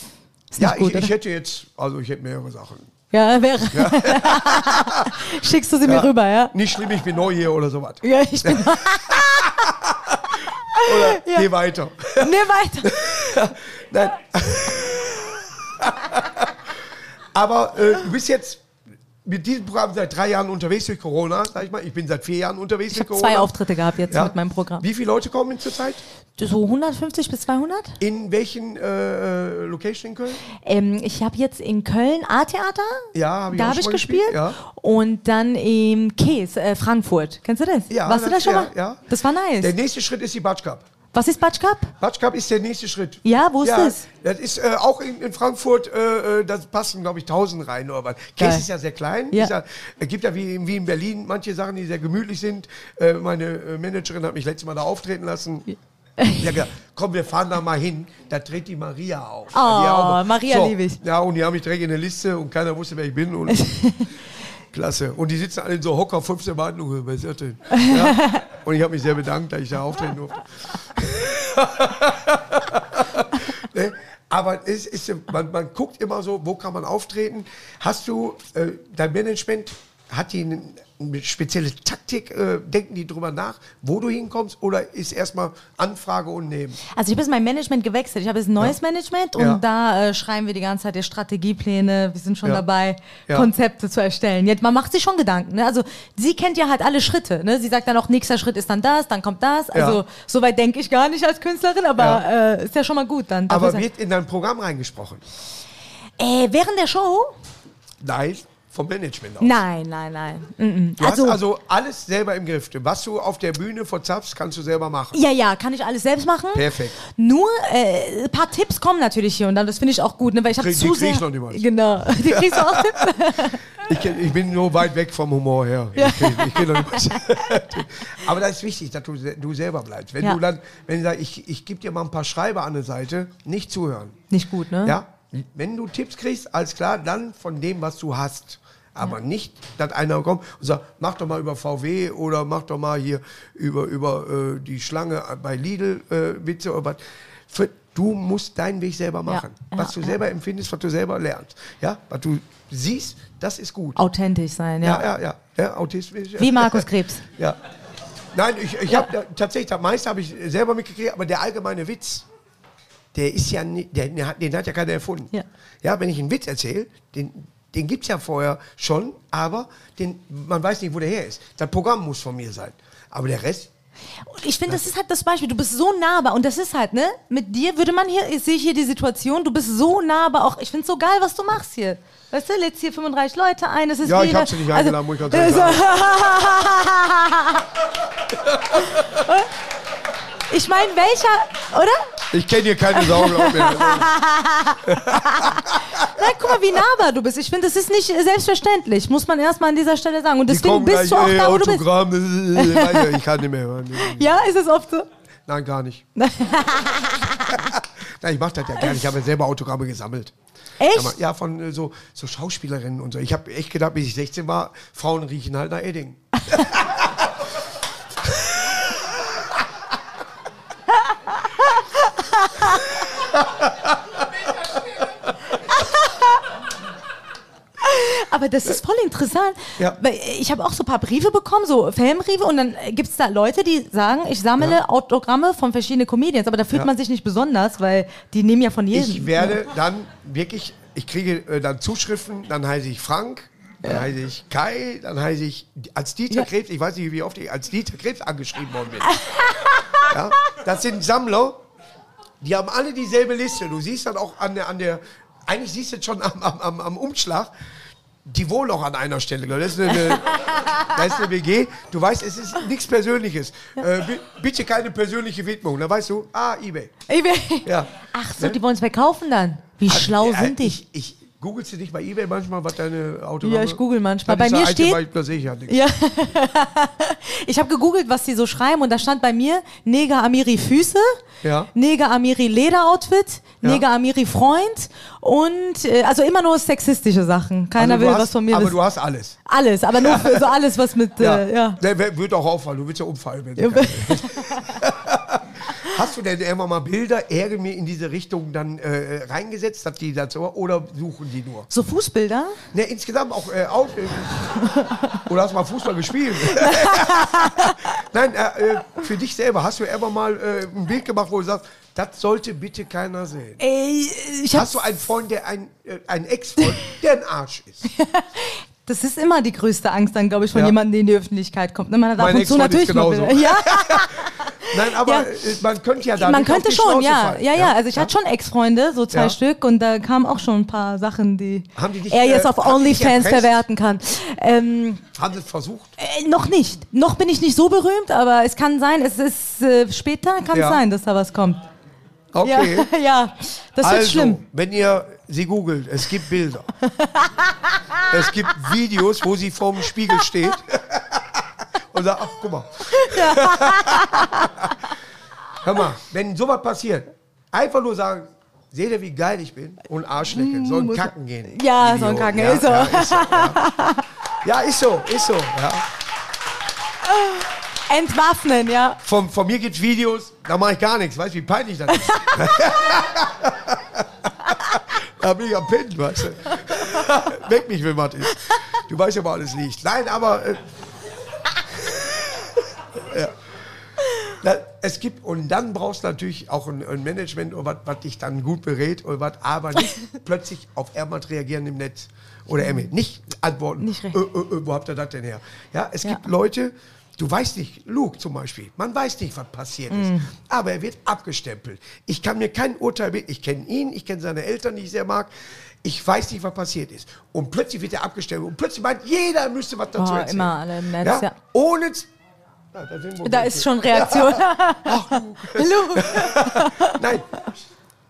Ist Ja, gut, ich, ich hätte jetzt, also ich hätte mehrere Sachen. Ja, wäre. Schickst du sie mir rüber, ja? Nicht schlimm, ich bin neu hier oder sowas. Ja, ich bin. Oder geh weiter. ne, weiter. Nein. Aber äh, du bist jetzt mit diesem Programm seit drei Jahren unterwegs durch Corona, sag ich mal. Ich bin seit vier Jahren unterwegs Ich durch habe Corona. zwei Auftritte gehabt jetzt Ja. mit meinem Programm. Wie viele Leute kommen zurzeit? So 150 bis 200? In welchen äh, Location in Köln? Ähm, ich habe jetzt in Köln A-Theater. Ja, hab ich Da habe ich gespielt. gespielt, ja. Und dann im Käse, äh, Frankfurt. Kennst du das? Ja, Warst du da das- schon ja, mal? ja. Das war nice. Der nächste Schritt ist die Batsch Cup. Was ist Batsch Cup? Batsch Cup ist der nächste Schritt. Ja, wo ist das? Das ist äh, auch in, in Frankfurt, äh, äh, da passen, glaube ich, 1000 rein oder was. Case ist ja sehr klein. Ja. Ist ja, es gibt ja wie, wie in Berlin manche Sachen, die sehr gemütlich sind. Äh, meine äh, Managerin hat mich letztes Mal da auftreten lassen. Ja, gesagt, komm, wir fahren da mal hin. Da tritt die Maria auf. Oh, Die Maria lieb ich. Ja, und die haben mich direkt in der Liste und keiner wusste, wer ich bin. Und Klasse. Und die sitzen alle in so Hocker, 15 Behandlungen. Was ist das denn? Ja. Und ich habe mich sehr bedankt, dass ich da auftreten durfte. ne? Aber es ist, man, man guckt immer so, wo kann man auftreten. Hast du äh, dein Management, hat die eine, eine spezielle Taktik? Äh, denken die drüber nach, wo du hinkommst? Oder ist erstmal Anfrage und Nehmen? Also ich habe jetzt mein Management gewechselt. Ich habe jetzt ein neues Management und Ja. da äh, schreiben wir die ganze Zeit die Strategiepläne. Wir sind schon Ja. dabei, Ja. Konzepte zu erstellen. Jetzt, man macht sich schon Gedanken. Ne? Also sie kennt ja halt alle Schritte. Ne? Sie sagt dann auch, nächster Schritt ist dann das, dann kommt das. Also Ja. soweit denke ich gar nicht als Künstlerin, aber äh, ist ja schon mal gut dann. Aber wird in dein Programm reingesprochen? äh, während der Show? Nein, vom Management aus. Nein, nein, nein. Mm-mm. Du Also, hast also alles selber im Griff. Was du auf der Bühne verzapfst, kannst du selber machen. ja, ja, kann ich alles selbst machen. Perfekt. Nur äh, ein paar Tipps kommen natürlich hier und dann. Das finde ich auch gut, ne? weil ich habe Krieg- die zu krieg sehr. noch niemals. Genau. Die kriegst du auch Tipps. Ich, ich bin nur weit weg vom Humor her. Ich, kenn- ich nicht was. Aber das ist wichtig, dass du, du selber bleibst. Wenn Ja. du dann, wenn du sagst, ich, ich gebe dir mal ein paar Schreiber an der Seite, nicht zuhören. Nicht gut, ne? Ja? Wenn du Tipps kriegst, alles klar, dann von dem, was du hast. Aber nicht, dass einer kommt und sagt, mach doch mal über VW oder mach doch mal hier über, über äh, die Schlange bei Lidl äh, Witze oder was. Für, du musst deinen Weg selber machen. ja, was du ja. selber empfindest, was du selber lernst. Ja? Was du siehst, das ist gut. Authentisch sein, ja. Ja, ja, ja. ja autistisch. Wie Markus Krebs. Ja. Nein, ich, ich habe tatsächlich, das meiste habe ich selber mitgekriegt, aber der allgemeine Witz, der ist ja nicht, der, den, hat, den hat ja keiner erfunden. Ja. ja wenn ich einen Witz erzähle, den, den gibt es ja vorher schon, aber den, man weiß nicht, wo der her ist. Das Programm muss von mir sein. Aber der Rest, Und ich finde, das ist halt das Beispiel. Du bist so nahbar und das ist halt, ne? Mit dir würde man hier, ich sehe hier die Situation, du bist so nahbar. Auch ich finde es so geil, was du machst hier. Weißt du, lädst hier 35 Leute ein, es ist Ja, ich jeder- hab sie nicht eingeladen, muss ich ganz ehrlich Also- Ich meine, welcher, oder? Ich kenne hier keine Sau, glaub mir. Nein, guck mal, wie nahbar du bist. Ich finde, das ist nicht selbstverständlich, muss man erstmal an dieser Stelle sagen. Und Die deswegen kommen bist du auch äh, da, wo du bist. Autogramm, äh, ich, kann nicht mehr hören. Ja, ist es oft so? Nein, gar nicht. Nein, ich mache das ja gerne. Ich habe ja selber Autogramme gesammelt. Echt? Ja, von äh, so, so Schauspielerinnen und so. Ich habe echt gedacht, bis ich 16 war, Frauen riechen halt nach Edding. Aber das ist voll interessant. Ja. Weil Ich habe auch so ein paar Briefe bekommen, so Filmbriefe, und dann gibt es da Leute, die sagen, ich sammle Autogramme von verschiedenen Comedians, aber da fühlt Ja. man sich nicht besonders, weil die nehmen ja von jedem. Ich werde dann wirklich, ich kriege äh, dann Zuschriften, dann heiße ich Frank, dann heiße ich Kai, dann heiße ich als Dieter Ja. Krebs, ich weiß nicht, wie oft ich als Dieter Krebs angeschrieben worden bin. ja, das sind Sammler, die haben alle dieselbe Liste. Du siehst dann auch an der, an der eigentlich siehst du es schon am, am, am, Umschlag, die wohnen auch an einer Stelle. Das ist eine, das ist eine WG. Du weißt, es ist nichts Persönliches. Äh, bi- bitte keine persönliche Widmung. Da weißt du, ah, Ebay. Ja. Ach so, die wollen es verkaufen dann. Wie schlau Äh, sind die? Ich, ich googelst du nicht bei Ebay manchmal, was deine Autogramme... Ja, ich google manchmal. Bei mir steht- weil Da sehe ich ja nichts. Ja. ich habe gegoogelt, was die so schreiben und da stand bei mir Neger Amiri Füße, Ja. Neger Amiri Lederoutfit, Ja. Neger Amiri Freund und äh, also immer nur sexistische Sachen. Keiner Also will hast, was von mir Aber wissen. du hast alles. Alles, aber nur für so alles, was mit äh, ja. Der wird auch auffallen. Du willst ja umfallen. Wenn Ja. du Hast du denn immer mal Bilder irgendwie in diese Richtung dann äh, reingesetzt, dass die dazu, oder suchen die nur? So Fußbilder? Ne, insgesamt auch äh, auf. Äh, oder hast du mal Fußball gespielt? Nein, äh, äh, für dich selber. Hast du immer mal äh, ein Bild gemacht, wo du sagst, das sollte bitte keiner sehen? Ey, ich Hast du einen Freund, der ein, äh, einen Ex-Freund, der ein Arsch ist? das ist immer die größte Angst dann, glaube ich, von Ja. jemandem, der in die Öffentlichkeit kommt. Ne, Man hat ab und zu natürlich genauso. Ja, Nein, aber Ja. äh, man könnte ja da man könnte schon, ja. fallen. Ja, ja, also ich hatte schon Ex-Freunde, so zwei Ja. Stück, und da kamen auch schon ein paar Sachen, die die dich, er jetzt äh, auf OnlyFans verwerten kann. Ähm, Haben sie es versucht? äh, noch nicht. Noch bin ich nicht so berühmt, aber es kann sein, es ist äh, später kann Ja. es sein, dass da was kommt. Okay. Ja, ja, das wird also, schlimm. wenn ihr sie googelt, es gibt Bilder. es gibt Videos, wo sie vorm Spiegel steht. Und sagt, ach, guck mal. Hör mal, wenn sowas passiert, einfach nur sagen, seht ihr, wie geil ich bin? Und Arsch lecken, so ein Kacken gehen. Mm, Ja, Video. so ein Kacken, ja, ist so. Ja, ist so, ja. ja, ist so, ist so. Ja. Entwaffnen, ja. Von, von mir gibt es Videos, da mache ich gar nichts. Weißt du, wie peinlich das ist? da bin ich am Pennen, weißt du. Weck mich, wenn was ist. Du weißt ja, wo alles liegt. Nein, aber. Äh, ja. Na, es gibt, und dann brauchst du natürlich auch ein, ein Management, was, dich dann gut berät, oder was, aber nicht plötzlich auf Ermat reagieren im Netz. Oder Emmy, nicht antworten. Nicht recht. äh, äh, wo habt ihr das denn her? Ja, es Ja. gibt Leute, du weißt nicht, Luke zum Beispiel, man weiß nicht, was passiert ist, aber er wird abgestempelt. Ich kann mir kein Urteil bilden, ich kenne ihn, ich kenne seine Eltern, die ich sehr mag. Ich weiß nicht, was passiert ist. Und plötzlich wird er abgestempelt. Und plötzlich meint jeder, müsste was dazu Oh, erzählen. immer alle im Netz, ja? ja. Ohne... Ja, da, Da ist schon Reaktion. Hallo. Nein,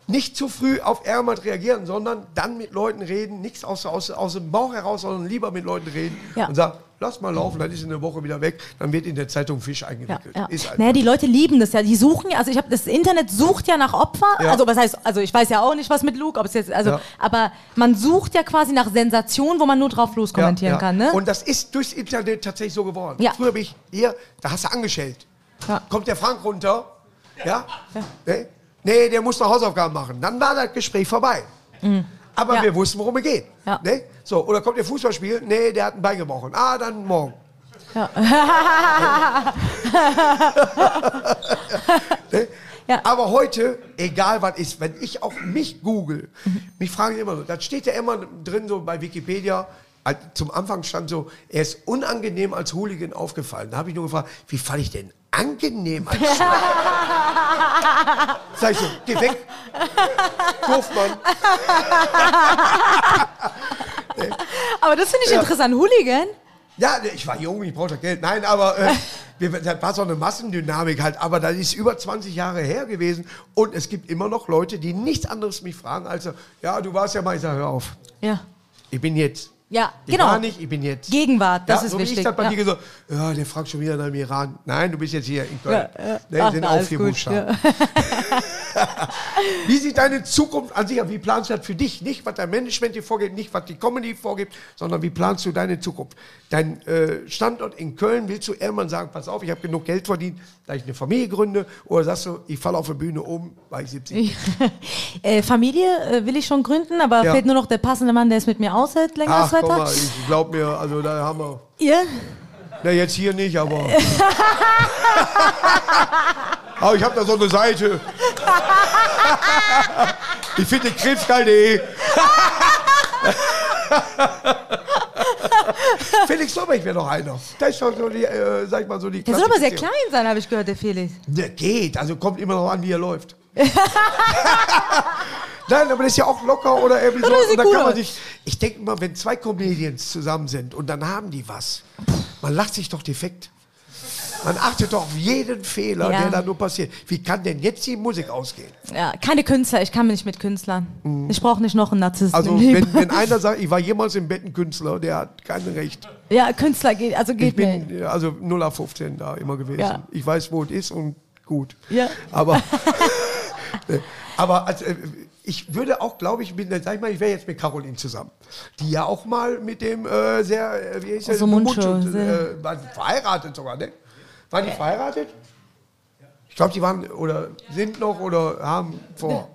nicht zu früh auf Ermat reagieren, sondern dann mit Leuten reden, nichts aus, aus, aus dem Bauch heraus, sondern lieber mit Leuten reden Ja. und sagen, lass mal laufen, dann ist in der Woche wieder weg, dann wird in der Zeitung Fisch Ja, eingewickelt. ja. Einfach Naja, die Leute lieben das ja. Die suchen ja, also ich habe das Internet sucht ja nach Opfer. Ja. Also was heißt, also ich weiß ja auch nicht, was mit Luke, ob es jetzt, also, Ja. aber man sucht ja quasi nach Sensation, wo man nur drauf loskommentieren Ja, ja. kann, ne? Und das ist durchs Internet tatsächlich so geworden. Ja. Früher bin ich hier, da hast du angeschellt. Ja. Kommt der Frank runter, ja? Nee? Nee, der muss noch Hausaufgaben machen. Dann war das Gespräch vorbei. Aber Mhm. Ja. wir wussten, worum es geht. Ja. Nee? So, oder kommt der Fußballspiel? Nee, der hat ein Bein gebrochen. Ah, dann morgen. Ja. Ne? Ja. Aber heute, egal was ist, wenn ich auch mich google, mich fragen immer so, da steht ja immer drin so bei Wikipedia, zum Anfang stand so, er ist unangenehm als Hooligan aufgefallen. Da habe ich nur gefragt, wie falle ich denn angenehm als Hooligan? Sag ich so, geh weg. Doofmann. aber das finde ich Ja. interessant. Hooligan? Ja, ich war jung, ich brauchte Geld. Nein, aber äh, wir, das war so eine Massendynamik halt. Aber das ist über 20 Jahre her gewesen. Und es gibt immer noch Leute, die nichts anderes mich fragen, als ja, du warst ja mal, ich sage, hör auf. Ja. Ich bin jetzt. Ja, Ich genau. war nicht, ich bin jetzt. Gegenwart, das ja, ist so wichtig. ich das bei ja. dir gesagt ja, der fragt schon wieder nach dem Iran. Nein, du bist jetzt hier in Köln. Ja, ja. Ne, Ach, sind na, auch alles vier gut, Buchstaben. Wie sieht deine Zukunft an sich aus? Wie planst du das für dich? Nicht, was dein Management dir vorgibt, nicht, was die Comedy vorgibt, sondern wie planst du deine Zukunft? Dein äh, Standort in Köln, willst du irgendwann sagen, pass auf, ich habe genug Geld verdient, da ich eine Familie gründe? Oder sagst du, ich falle auf der Bühne um, weil ich 70 bin? äh, Familie äh, will ich schon gründen, aber Ja. fehlt nur noch der passende Mann, der es mit mir aushält, länger Ach, als zwei Tage. mal, ich glaub mir, also da haben wir... Ihr? Na, jetzt hier nicht, aber... aber ich habe da so eine Seite. ich finde krebsgeil.de. Felix Lobrecht wäre noch einer. Das ist schon so die, äh, sag ich mal so die Der soll aber sehr klein sein, habe ich gehört, der Felix. Der geht, also kommt immer noch an, wie er läuft. Nein, aber das ist ja auch locker oder irgendwie so. Und dann kann man sich, ich denke mal, wenn zwei Comedians zusammen sind und dann haben die was, man lacht sich doch defekt. Man achtet doch auf jeden Fehler, Ja. der da nur passiert. Wie kann denn jetzt die Musik ausgehen? Ja, keine Künstler, ich kann mich nicht mit Künstlern. Ich brauche nicht noch einen Narzissten Mhm. Also, wenn, wenn einer sagt, ich war jemals im Bett ein Künstler, der hat kein Recht. ja, Künstler geht, also Ich geht mir. bin äh, also 0 auf 15 da immer gewesen. Ja. Ich weiß, wo es ist und gut. Ja. Aber, aber als, äh, ich würde auch, glaube ich, mit, sag ich mal, ich wäre jetzt mit Caroline zusammen, die ja auch mal mit dem äh, sehr, äh, wie hieß der, So Mundschuh, äh, verheiratet sogar, ne? Waren die verheiratet? Ich glaube, die waren oder sind noch oder haben vor.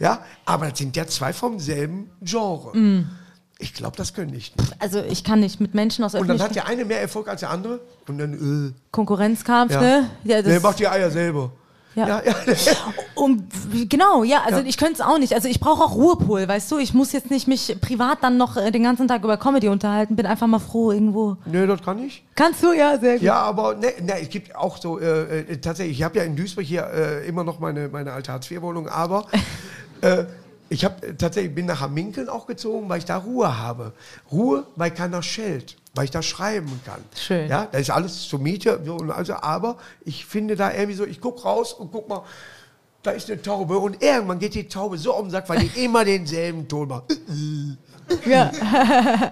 Ja, aber das sind ja zwei vom selben Genre. Mm. Ich glaube, das können nicht. Also ich kann nicht mit Menschen aus Und dann hat der eine mehr Erfolg als der andere. Und dann, äh, Konkurrenzkampf, ja. ne? Ja, Der das, macht die Eier selber. Ja. ja, ja. um, genau, ja, also Ja. ich könnte es auch nicht. Also ich brauche auch Ruhepol, weißt du? Ich muss jetzt nicht mich privat dann noch äh, den ganzen Tag über Comedy unterhalten, bin einfach mal froh irgendwo. Nö, das kann ich. Kannst du? Ja, sehr gut. Ja, aber ne, ne, es gibt auch so, äh, äh, tatsächlich, ich habe ja in Duisburg hier äh, immer noch meine, meine alte Hartz-IV-Wohnung, aber äh, ich habe äh, tatsächlich, bin nach Hamminkeln auch gezogen, weil ich da Ruhe habe. Ruhe, weil keiner schellt, weil ich da schreiben kann. Schön. Ja, da ist alles zur Miete, so, und also, aber ich finde da irgendwie so, ich guck raus und guck mal, da ist eine Taube und irgendwann geht die Taube so um den Sack, weil die immer denselben Ton macht. Ja.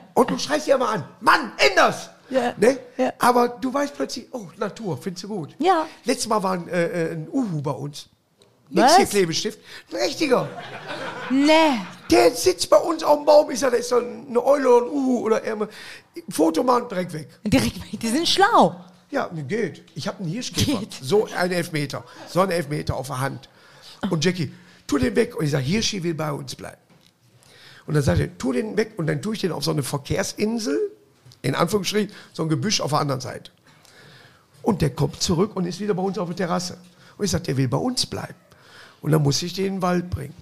Und du schreist sie immer an, Mann, änder's! Ja. Ne? Ja. Aber du weißt plötzlich, oh, Natur, findest du gut. Ja. Letztes Mal war ein, äh, äh, ein Uhu bei uns. Was? Nix hier Klebestift. Ein richtiger. Nee. Der sitzt bei uns auf dem Baum. Ich sag, da ist so eine Eule oder ein Uhu oder irgendwas. Foto machen, direkt weg. Direkt, die sind schlau. Ja, geht. Ich habe einen Hirschkäfer. Geht. So einen Elfmeter. So einen Elfmeter auf der Hand. Und Jackie, tu den weg. Und ich sage, Hirschi will bei uns bleiben. Und dann sagt er, tu den weg. Und dann tue ich den auf so eine Verkehrsinsel. in Anführungsstrichen, so ein Gebüsch auf der anderen Seite. Und der kommt zurück und ist wieder bei uns auf der Terrasse. Und ich sage, der will bei uns bleiben. Und dann muss ich den in den Wald bringen.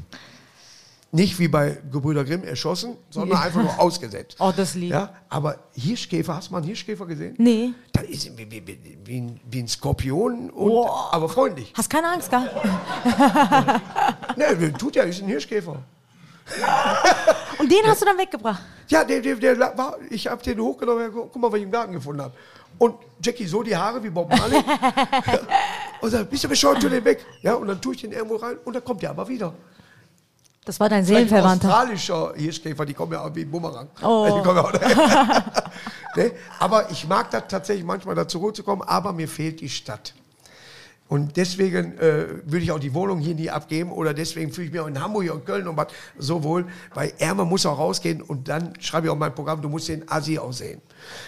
Nicht wie bei Gebrüder Grimm erschossen, sondern Ja. einfach nur ausgesetzt. Oh, das lieb. Ja, aber Hirschkäfer, hast du mal einen Hirschkäfer gesehen? Nee. Das ist wie, wie, wie, ein, wie ein Skorpion, und, Boah. aber freundlich. Hast keine Angst gehabt? Ne, tut ja, ist ein Hirschkäfer. Und den hast du dann weggebracht. Ja, der, der, der war, ich habe den hochgenommen, guck mal, was ich im Garten gefunden habe. Und Jackie so die Haare wie Bob Marley. Und sagt, bist du bescheuert, tu den weg. Ja, und dann tue ich den irgendwo rein und dann kommt der aber wieder. Das war dein Vielleicht ein Seelenverwandter. australischer Hirschkäfer, die kommen ja auch wie ein Bumerang. Oh. Kommen ja auch ne? Aber ich mag das tatsächlich manchmal da zurückzukommen, aber mir fehlt die Stadt. Und deswegen äh, würde ich auch die Wohnung hier nie abgeben oder deswegen fühle ich mich auch in Hamburg und Köln und was so wohl, weil Ärmer muss auch rausgehen und dann schreibe ich auch mein Programm, du musst den Assi auch sehen.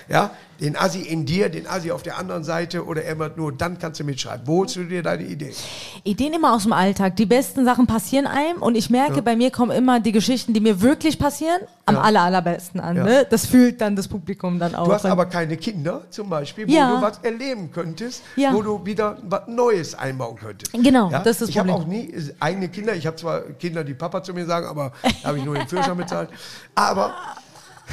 Ja, den Assi in dir, den Assi auf der anderen Seite oder Ärmer nur, dann kannst du mitschreiben. Wo holst du dir deine Idee? Ideen immer aus dem Alltag. Die besten Sachen passieren einem und ich merke, bei mir kommen immer die Geschichten, die mir wirklich passieren, am Ja. aller, allerbesten an. Ja. Ne? Das fühlt dann das Publikum dann auch. Du hast aber keine Kinder zum Beispiel, wo Ja. du was erleben könntest, Ja. wo du wieder was Neues einbauen könntest. Genau, das ist das Ich habe Problem. auch nie äh, eigene Kinder. Ich habe zwar Kinder, die Papa zu mir sagen, aber da habe ich nur den Führerschein bezahlt. Aber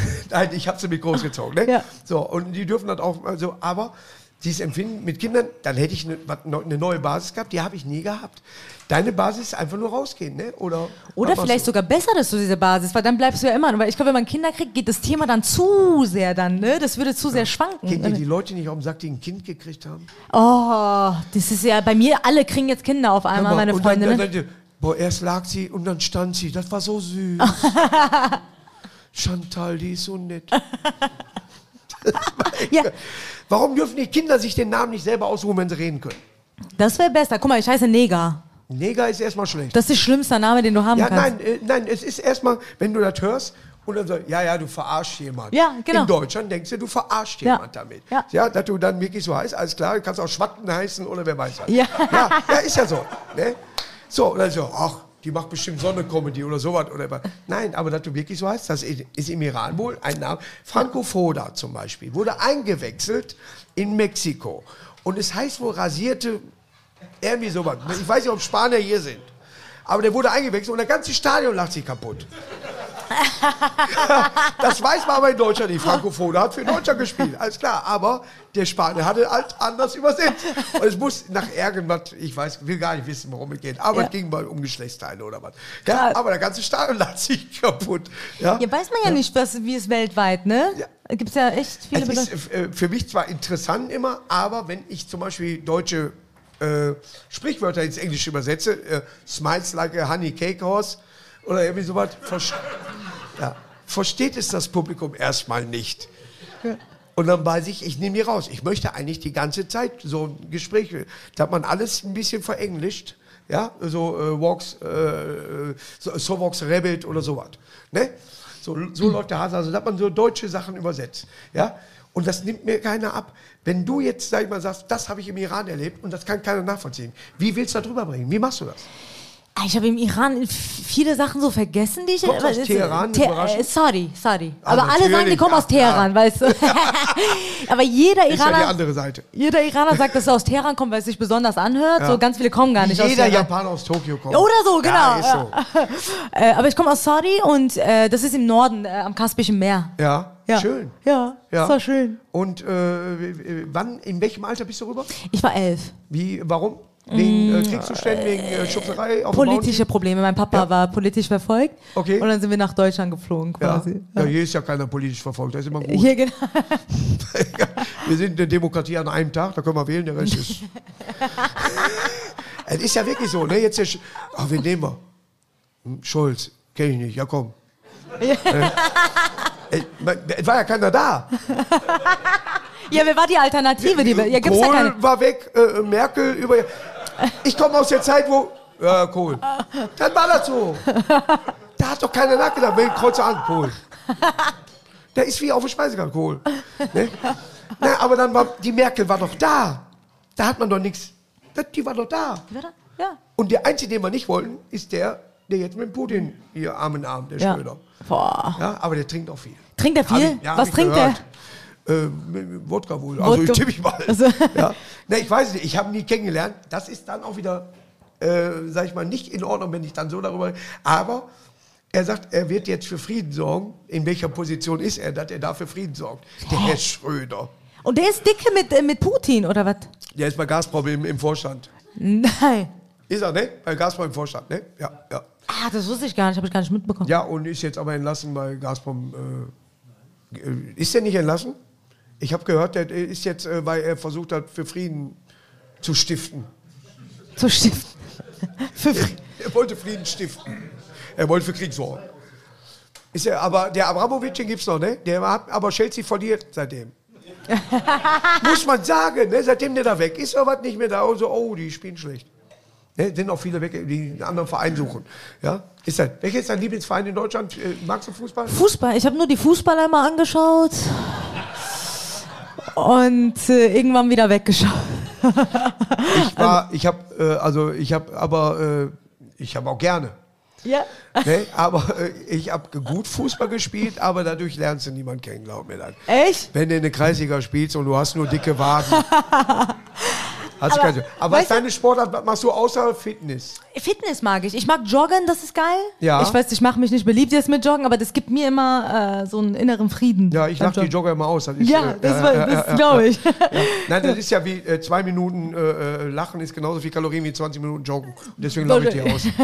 nein, ich habe sie mit großgezogen. Ne? Ja. So, und die dürfen das auch, also, aber dieses Empfinden mit Kindern, dann hätte ich eine, eine neue Basis gehabt, die habe ich nie gehabt. Deine Basis ist einfach nur rausgehen, ne? Oder, Oder vielleicht sogar besser, dass du diese Basis, weil dann bleibst du ja immer. Weil ich glaube, wenn man Kinder kriegt, geht das Thema dann zu sehr dann, ne? Das würde zu sehr schwanken. Kennt ihr die Leute nicht auf dem Sack, die ein Kind gekriegt haben? Oh, das ist ja bei mir, alle kriegen jetzt Kinder auf einmal, mal, meine und Freunde. Dann, ne? dann, dann, boah, erst lag sie und dann stand sie. Das war so süß. Chantal, die ist so nett. Ja, Warum dürfen die Kinder sich den Namen nicht selber aussuchen, wenn sie reden können? das wäre besser. Guck mal, ich heiße Neger. Neger ist erstmal schlecht. Das ist der schlimmste Name, den du haben ja, kannst. nein, äh, nein, es ist erstmal, wenn du das hörst und dann sagst, ja, ja, du verarschst jemanden. Ja, genau. In Deutschland denkst du, du verarschst Ja. jemanden damit. Ja. dass du dann wirklich so heißt, alles klar, du kannst auch Schwatten heißen oder wer weiß was. Ja. ja, ja ist ja so. Ne? So, und dann so, ach, die macht bestimmt Sonne-Comedy oder sowas. Oder was. Nein, aber dass du wirklich so heißt, das ist im Iran wohl ein Name. Franco Foda zum Beispiel wurde eingewechselt in Mexiko. Und es heißt wohl rasierte, irgendwie sowas. Ich weiß nicht, ob Spanier hier sind. Aber der wurde eingewechselt und der ganze Stadion lacht sich kaputt. das weiß man aber in Deutschland. Franco Foda hat für Deutschland gespielt, alles klar. Aber der Spanier hatte halt anders übersetzt. Und es muss nach irgendwas, ich weiß, will gar nicht wissen, worum es geht. Aber Ja. es ging mal um Geschlechtsteile oder was. Ja, aber der ganze Stadion lacht sich kaputt. Ja, Ja, weiß man ja nicht, was, wie es weltweit, ne? Ja. Gibt es ja echt viele es ist äh, für mich zwar interessant immer, aber wenn ich zum Beispiel deutsche äh, Sprichwörter ins Englische übersetze, äh, smiles like a honey cake horse oder irgendwie sowas, ja, versteht es das Publikum erstmal nicht. Und dann weiß ich, ich nehme die raus. Ich möchte eigentlich die ganze Zeit so ein Gespräch, da hat man alles ein bisschen verenglischt. Ja, so äh, Walks, äh, so, so Walks Rabbit oder sowas. Ne? So, so läuft der Hase, also da hat man so deutsche Sachen übersetzt. Ja? Und das nimmt mir keiner ab. Wenn du jetzt, sag ich mal, sagst, das habe ich im Iran erlebt und das kann keiner nachvollziehen, wie willst du da drüber bringen? Wie machst du das? Ah, Ich habe im Iran viele Sachen so vergessen, die ich. Kommst aus es- Teheran, Te überraschend? äh, sorry, sorry. Ah, aber alle sagen, die kommen aus. Teheran, weißt du. aber jeder Ist ja die Iraner, andere Seite. jeder Iraner sagt, dass er aus Teheran kommt, weil es sich besonders anhört. Ja. So ganz viele kommen gar nicht aus Jeder. Japaner aus Tokio kommt. Oder so, genau. Ja, so. Äh, aber ich komme aus Saudi und äh, das ist im Norden, äh, am Kaspischen Meer. Ja, Ja. schön. Ja, Ja. das war schön. Und äh, wann, in welchem Alter bist du rüber? Ich war elf. Wie, warum? Wegen äh, Kriegszuständen, wegen äh, Schubserei auf dem Politische Probleme. Mein Papa Ja. war politisch verfolgt. Okay. Und dann sind wir nach Deutschland geflogen Ja. quasi. ja, hier ist ja keiner politisch verfolgt, das ist immer gut. Hier genau. wir sind eine Demokratie an einem Tag, da können wir wählen, der Rest ist. es ist ja wirklich so, ne? Jetzt ist, ach, wen nehmen wir? Hm, Scholz, kenne ich nicht, ja komm. Äh, äh, es war ja keiner da. Ja, wer war die Alternative? Die, ja, gibt's Kohl ja keine. war weg, äh, Merkel über. Ich komme aus der Zeit, wo. Ja, Kohl. Dann war das so. Da hat doch keiner nachgedacht, wen kreuze an, Kohl. Der ist wie auf dem Speisegang, Kohl. Ne? Na, aber dann war, die Merkel war doch da. Da hat man doch nichts. Die war doch da. Ja. Und der Einzige, den wir nicht wollten, ist der, der jetzt mit Putin hier Arm in Arm, der ja. Schröder. Boah. Ja, aber der trinkt auch viel. Trinkt er viel? ich- ja, Was trinkt gehört. Äh, Wodka wohl. Also Wodka. tippe ich mal. Also- Ja. Ne, ich weiß nicht, ich habe ihn nie kennengelernt. Das ist dann auch wieder, äh, sag ich mal, nicht in Ordnung, wenn ich dann so darüber. Aber er sagt, er wird jetzt für Frieden sorgen. In welcher Position ist er, dass er da für Frieden sorgt? Der Herr Schröder. Und der ist dicke mit, äh, mit Putin, oder was? Der ist bei Gazprom im, im Vorstand. Nein. Ist er, ne? Bei Gazprom im Vorstand, ne? Ja, ja. Ah, das wusste ich gar nicht, habe ich gar nicht mitbekommen. Ja, und ist jetzt aber entlassen bei Gazprom. Äh, äh, ist der nicht entlassen? Ich habe gehört, der ist jetzt, äh, weil er versucht hat, für Frieden zu stiften. Zu stiften. Für Fri- Er wollte Frieden stiften. Er wollte für Krieg sorgen. Ist er, aber der Abramovic, den gibt's noch, ne? Der hat, aber Chelsea verliert seitdem. Muss man sagen, ne? Seitdem der da weg ist, ist was nicht mehr da. Also, oh, die spielen schlecht. Ne? Sind auch viele weg, die einen anderen Verein suchen. Ja? Ist das, welcher ist dein Lieblingsverein in Deutschland? Äh, Magst du Fußball? Fußball. Ich habe nur die Fußballer mal angeschaut. Und äh, irgendwann wieder weggeschaut. Ich war, ich habe, äh, also ich habe, aber äh, ich habe auch gerne. Ja. Ne? Aber äh, ich habe gut Fußball gespielt, aber dadurch lernst du niemanden kennen, glaub mir das. Echt? Wenn du in der Kreisliga spielst und du hast nur dicke Waden. Hast Aber, keine, aber was ist deine Sportart, was machst du außer Fitness? Fitness mag ich. Ich mag Joggen, das ist geil. Ja. Ich weiß, ich mache mich nicht beliebt jetzt mit Joggen, aber das gibt mir immer äh, so einen inneren Frieden. Ja, ich lache die. Jogger immer aus. Das ist, Ja, äh, das, war- das glaube ich. Ja. Nein, das ist ja wie äh, zwei Minuten äh, äh, Lachen ist genauso viel Kalorien wie 20 Minuten Joggen. Und deswegen lache ich die aus.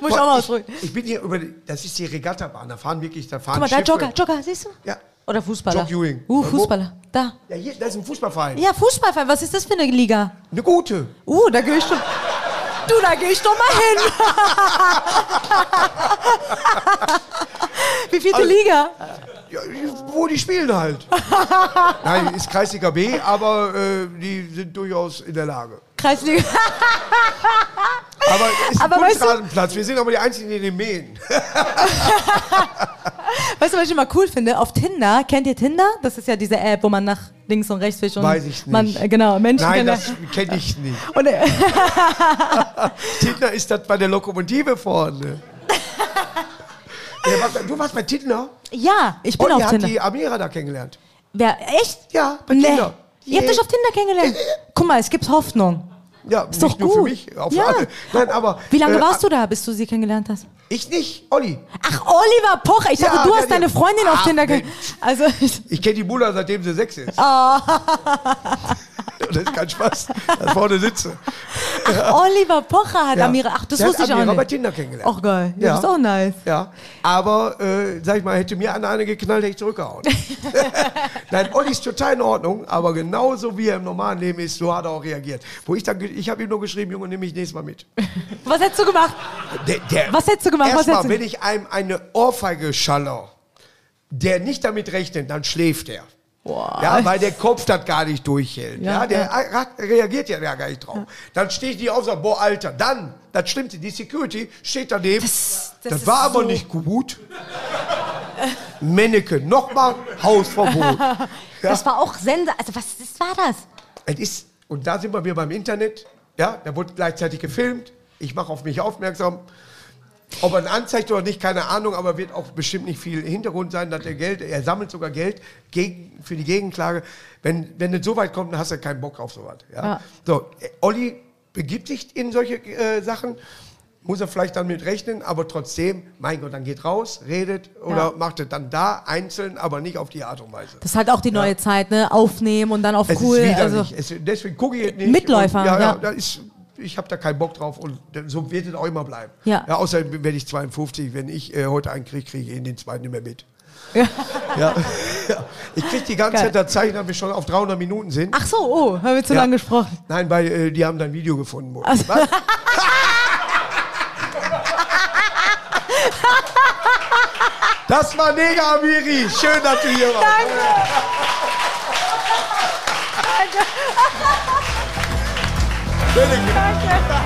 Muss ich auch mal ausdrücken. ich, ich bin hier über, die, das ist die Regattabahn, da fahren wirklich, da fahren Guck mal, da Schiffe. Jogger, Jogger, siehst du? Ja. Oder Fußballer. Jock Ewing. Uh, Äh? Fußballer. Da. Ja, hier, das ist ein Fußballverein. Ja, Fußballverein. Was ist das für eine Liga? Eine gute. Uh, da gehe ich doch. Du, da gehe ich doch mal hin. Wie vielte Also- Liga? Ja, wo die spielen halt. Nein, ist Kreisliga B, aber äh, die sind durchaus in der Lage. Kreisliga. Aber es ist ein Aber du- Kunstrasenplatz. Wir sind aber die Einzigen, die den mähen. Weißt du, was ich immer cool finde? Auf Tinder, kennt ihr Tinder? Das ist ja diese App, wo man nach links und rechts fischt und Weiß ich man nicht. äh, genau Menschen Nein, das kenne ich nicht. Und, äh, Tittner ist das bei der Lokomotive vorne. Du warst bei Tittner? ja, ich bin Und auf hat Tinder. die Amira da kennengelernt. Wer, echt? Ja, bei Nee. Tinder. Ihr habt euch auf Tinder kennengelernt. Guck mal, es gibt Hoffnung. Ja, Ist nicht doch nur gut. für mich, auch für ja. alle. Nein, aber Wie lange äh, warst du da, bis du sie kennengelernt hast? Ich nicht, Olli. Ach, Oliver Pocher. Ich Ja, dachte, du hast deine Freundin auf Ach, Tinder. Also, ich, kenne die Mutter, seitdem sie sechs ist. Ah. Das ist kein Spaß, ich vorne sitze. Oliver Pocher hat Ja. Amira. Ach, das Der wusste ich auch Amira bei nicht. Tinder kennengelernt. Ach, geil. Ja, Ja. Das ist auch nice. Ja, aber, äh, sag ich mal, hätte mir eine, eine geknallt, hätte ich zurückgehauen. Nein, Olli ist total in Ordnung, aber genauso wie er im normalen Leben ist, so hat er auch reagiert. Wo ich dann, ich habe ihm nur geschrieben, Junge, nimm mich nächstes Mal mit. Was hättest du gemacht? Der, der, Was hättest du gemacht? Erstmal, wenn ich einem eine Ohrfeige schaller, der nicht damit rechnet, dann schläft er. Ja, weil der Kopf das gar nicht durchhält. Ja, Ja, der ja. reagiert ja gar nicht drauf. Dann stehe ich nicht auf und sage, boah, Alter, dann, das Stimmte, die Security steht daneben. Das, das ist war aber so- nicht gut. Männeke, nochmal Hausverbot. Ja. Das war auch Sender. Also, was ist, war das? Es ist, und da sind wir wieder beim Internet. Ja, da wurde gleichzeitig gefilmt. Ich mache auf mich aufmerksam. Ob er ihn anzeigt oder nicht, keine Ahnung, aber wird auch bestimmt nicht viel Hintergrund sein, dass er Geld, er sammelt sogar Geld gegen, für die Gegenklage. Wenn, wenn es so weit kommt, dann hast du keinen Bock auf sowas. Ja? Ja. So, Olli begibt sich in solche äh, Sachen, muss er vielleicht dann mit rechnen, aber trotzdem, mein Gott, dann geht raus, redet oder Ja. macht es dann da einzeln, aber nicht auf die Art und Weise. Das ist halt auch die neue Zeit, ne? Aufnehmen und dann auf Es cool. ist also, es, deswegen gucke ich nicht. Mitläufer, Und, ja, ja. ja. Da ist, ich habe da keinen Bock drauf und so wird es auch immer bleiben. Ja. außerdem werde ich 52. Wenn ich äh, heute einen kriege, kriege ich ihn den zweiten nicht mehr mit. Ja. Ja. ja. Ich kriege die ganze Geil. Zeit das Zeichen, dass wir schon auf 300 Minuten sind. Ach so, oh, haben wir zu Ja. lange gesprochen. Nein, weil äh, die haben dein Video gefunden. Also- Was? Das war Nega Amiri. Schön, dass du hier warst. Danke. Danke. Arkadaşlar.